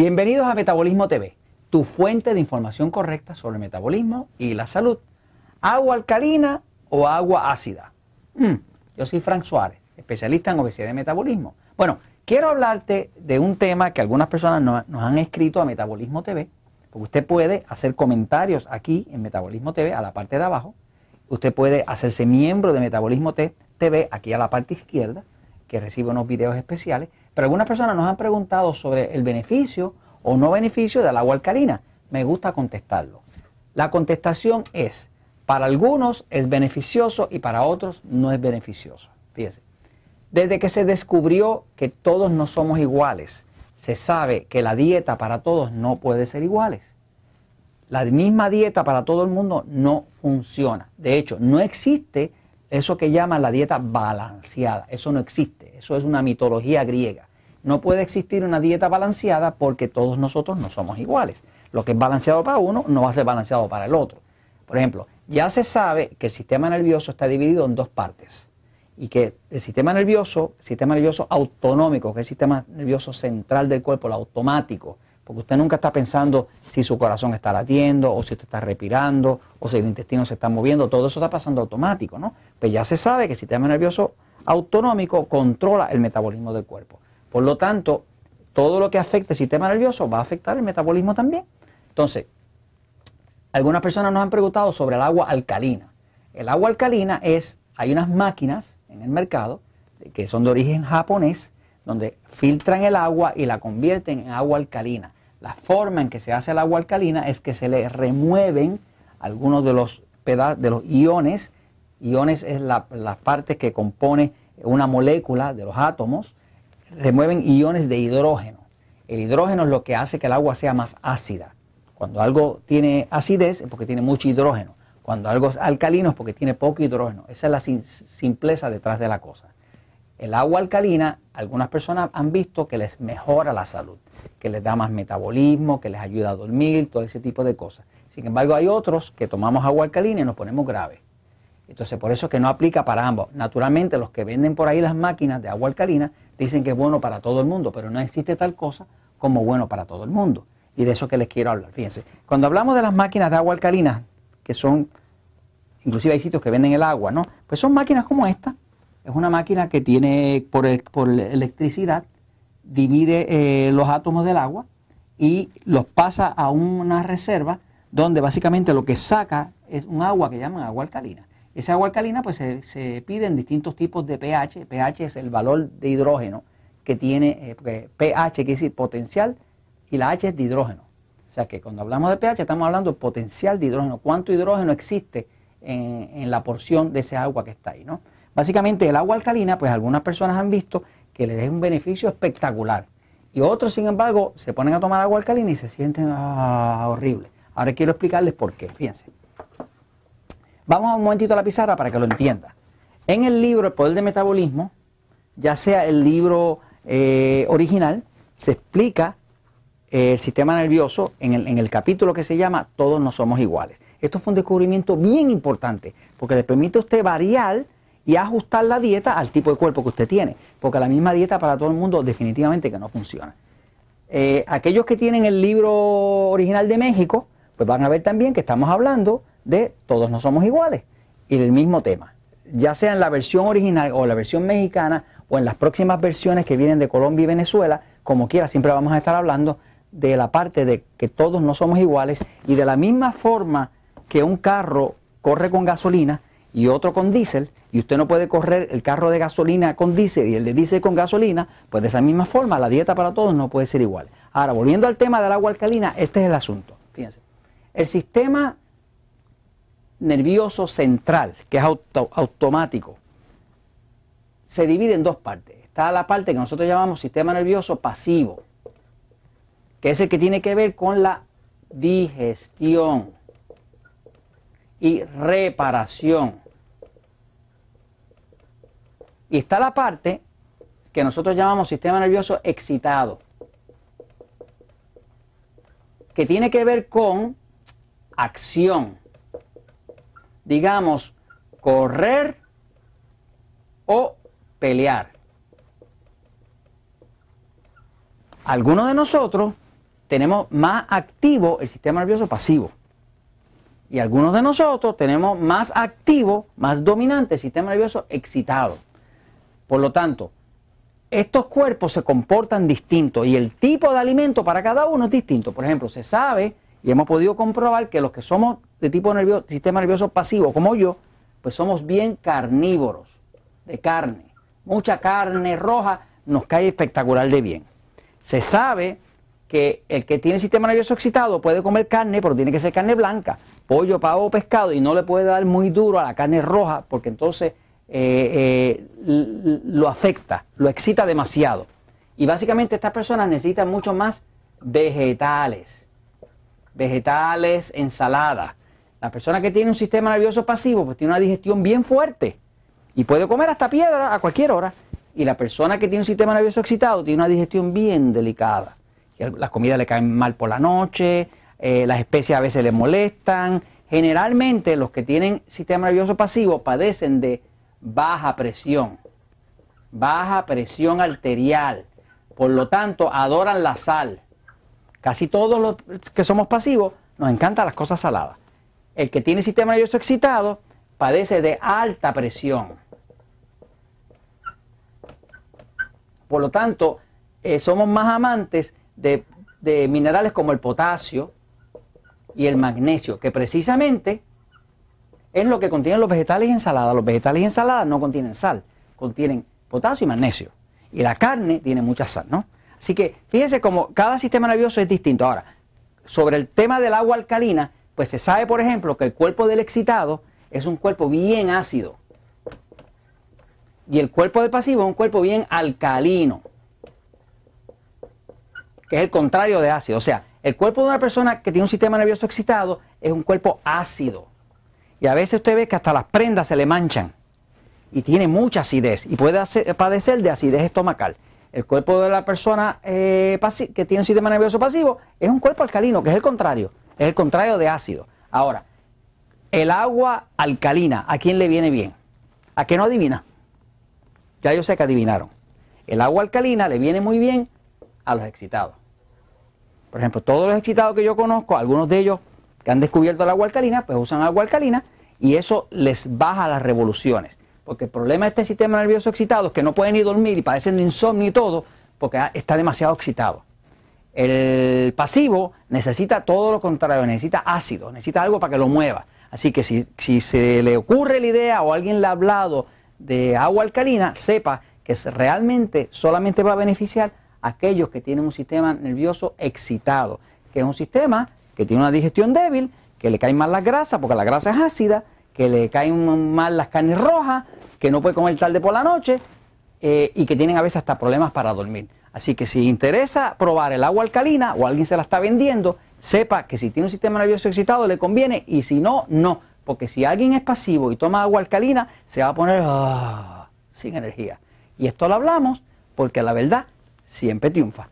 Bienvenidos a Metabolismo TV, tu fuente de información correcta sobre metabolismo y la salud. ¿Agua alcalina o agua ácida? Mm, yo soy Frank Suárez, especialista en obesidad y metabolismo. Bueno, quiero hablarte de un tema que algunas personas nos han escrito a Metabolismo TV, porque usted puede hacer comentarios aquí en Metabolismo TV, a la parte de abajo. Usted puede hacerse miembro de Metabolismo TV, aquí a la parte izquierda, que recibe unos videos especiales. Pero algunas personas nos han preguntado sobre el beneficio o no beneficio del agua alcalina. Me gusta contestarlo. La contestación es, para algunos es beneficioso y para otros no es beneficioso. Fíjense, desde que se descubrió que todos no somos iguales, se sabe que la dieta para todos no puede ser iguales. La misma dieta para todo el mundo no funciona. De hecho, no existe eso que llaman la dieta balanceada. Eso no existe. Eso es una mitología griega. No puede existir una dieta balanceada porque todos nosotros no somos iguales. Lo que es balanceado para uno no va a ser balanceado para el otro. Por ejemplo, ya se sabe que el sistema nervioso está dividido en dos partes y que el sistema nervioso, el sistema nervioso autonómico, que es el sistema nervioso central del cuerpo, el automático, porque usted nunca está pensando si su corazón está latiendo o si usted está respirando o si el intestino se está moviendo, todo eso está pasando automático, ¿no? Pues ya se sabe que el sistema nervioso autonómico controla el metabolismo del cuerpo. Por lo tanto, todo lo que afecte el sistema nervioso va a afectar el metabolismo también. Entonces, algunas personas nos han preguntado sobre el agua alcalina. El agua alcalina es, hay unas máquinas en el mercado que son de origen japonés, donde filtran el agua y la convierten en agua alcalina. La forma en que se hace el agua alcalina es que se le remueven algunos de los, de los iones. Iones es la, parte que compone una molécula de los átomos remueven iones de hidrógeno. El hidrógeno es lo que hace que el agua sea más ácida. Cuando algo tiene acidez es porque tiene mucho hidrógeno. Cuando algo es alcalino es porque tiene poco hidrógeno. Esa es la simpleza detrás de la cosa. El agua alcalina, algunas personas han visto que les mejora la salud, que les da más metabolismo, que les ayuda a dormir, todo ese tipo de cosas. Sin embargo, hay otros que tomamos agua alcalina y nos ponemos graves. Entonces, por eso es que no aplica para ambos. Naturalmente, los que venden por ahí las máquinas de agua alcalina dicen que es bueno para todo el mundo, pero no existe tal cosa como bueno para todo el mundo. Y de eso que les quiero hablar. Fíjense, cuando hablamos de las máquinas de agua alcalina, que son, inclusive hay sitios que venden el agua, ¿no? Pues son máquinas como esta. Es una máquina que tiene, por, electricidad, divide eh, los átomos del agua y los pasa a una reserva donde básicamente lo que saca es un agua que llaman agua alcalina. Esa agua alcalina pues se, pide en distintos tipos de pH. pH es el valor de hidrógeno que tiene, eh, pH quiere decir potencial y la H es de hidrógeno. O sea que cuando hablamos de pH estamos hablando potencial de hidrógeno, cuánto hidrógeno existe en, la porción de ese agua que está ahí. ¿no? Básicamente el agua alcalina, pues algunas personas han visto que le da un beneficio espectacular. Y otros, sin embargo, se ponen a tomar agua alcalina y se sienten ah, horrible. Ahora quiero explicarles por qué. Fíjense. Vamos un momentito a la pizarra para que lo entienda. En el libro El Poder del Metabolismo, ya sea el libro eh, original, se explica eh, el sistema nervioso en el, en el capítulo que se llama Todos no somos iguales. Esto fue un descubrimiento bien importante porque le permite a usted variar y ajustar la dieta al tipo de cuerpo que usted tiene, porque la misma dieta para todo el mundo definitivamente que no funciona. Eh, aquellos que tienen el libro original de México, pues van a ver también que estamos hablando de Todos no somos iguales y el mismo tema, ya sea en la versión original o la versión mexicana o en las próximas versiones que vienen de Colombia y Venezuela, como quiera, siempre vamos a estar hablando de la parte de que todos no somos iguales y de la misma forma que un carro corre con gasolina y otro con diésel, y usted no puede correr el carro de gasolina con diésel y el de diésel con gasolina, pues de esa misma forma la dieta para todos no puede ser igual. Ahora, volviendo al tema del agua alcalina, este es el asunto. Fíjense, el sistema nervioso central, que es automático, se divide en dos partes. Está la parte que nosotros llamamos sistema nervioso pasivo, que es el que tiene que ver con la digestión y reparación. Y está la parte que nosotros llamamos sistema nervioso excitado, que tiene que ver con acción digamos, correr o pelear. Algunos de nosotros tenemos más activo el sistema nervioso pasivo. Y algunos de nosotros tenemos más activo, más dominante el sistema nervioso excitado. Por lo tanto, estos cuerpos se comportan distintos y el tipo de alimento para cada uno es distinto. Por ejemplo, se sabe y hemos podido comprobar que los que somos de tipo nervioso, sistema nervioso pasivo, como yo, pues somos bien carnívoros, de carne. Mucha carne roja nos cae espectacular de bien. Se sabe que el que tiene sistema nervioso excitado puede comer carne, pero tiene que ser carne blanca, pollo, pavo o pescado, y no le puede dar muy duro a la carne roja, porque entonces eh, eh, lo afecta, lo excita demasiado. Y básicamente estas personas necesitan mucho más vegetales, vegetales, ensalada. La persona que tiene un sistema nervioso pasivo, pues tiene una digestión bien fuerte y puede comer hasta piedra a cualquier hora. Y la persona que tiene un sistema nervioso excitado tiene una digestión bien delicada. Las comidas le caen mal por la noche, eh, las especies a veces le molestan. Generalmente los que tienen sistema nervioso pasivo padecen de baja presión, baja presión arterial. Por lo tanto, adoran la sal. Casi todos los que somos pasivos nos encantan las cosas saladas. El que tiene sistema nervioso excitado padece de alta presión. Por lo tanto, eh, somos más amantes de, de minerales como el potasio y el magnesio, que precisamente es lo que contienen los vegetales y ensaladas. Los vegetales y ensaladas no contienen sal, contienen potasio y magnesio. Y la carne tiene mucha sal, ¿no? Así que fíjense cómo cada sistema nervioso es distinto. Ahora, sobre el tema del agua alcalina, pues se sabe, por ejemplo, que el cuerpo del excitado es un cuerpo bien ácido. Y el cuerpo del pasivo es un cuerpo bien alcalino, que es el contrario de ácido. O sea, el cuerpo de una persona que tiene un sistema nervioso excitado es un cuerpo ácido. Y a veces usted ve que hasta las prendas se le manchan y tiene mucha acidez y puede padecer de acidez estomacal. El cuerpo de la persona eh, que tiene un sistema nervioso pasivo es un cuerpo alcalino, que es el contrario, es el contrario de ácido. Ahora, el agua alcalina, ¿a quién le viene bien? ¿A qué no adivina? Ya yo sé que adivinaron. El agua alcalina le viene muy bien a los excitados. Por ejemplo, todos los excitados que yo conozco, algunos de ellos que han descubierto el agua alcalina, pues usan agua alcalina y eso les baja las revoluciones. Porque el problema de este sistema nervioso excitado es que no pueden ni dormir y padecen de insomnio y todo porque está demasiado excitado. El pasivo necesita todo lo contrario, necesita ácido, necesita algo para que lo mueva. Así que si, si se le ocurre la idea o alguien le ha hablado de agua alcalina, sepa que realmente solamente va a beneficiar a aquellos que tienen un sistema nervioso excitado, que es un sistema que tiene una digestión débil, que le caen mal las grasas, porque la grasa es ácida, que le caen mal las carnes rojas, que no puede comer tarde por la noche eh, y que tienen a veces hasta problemas para dormir. Así que si interesa probar el agua alcalina o alguien se la está vendiendo, sepa que si tiene un sistema nervioso excitado le conviene y si no, no. Porque si alguien es pasivo y toma agua alcalina, se va a poner ah, sin energía. Y esto lo hablamos porque la verdad siempre triunfa.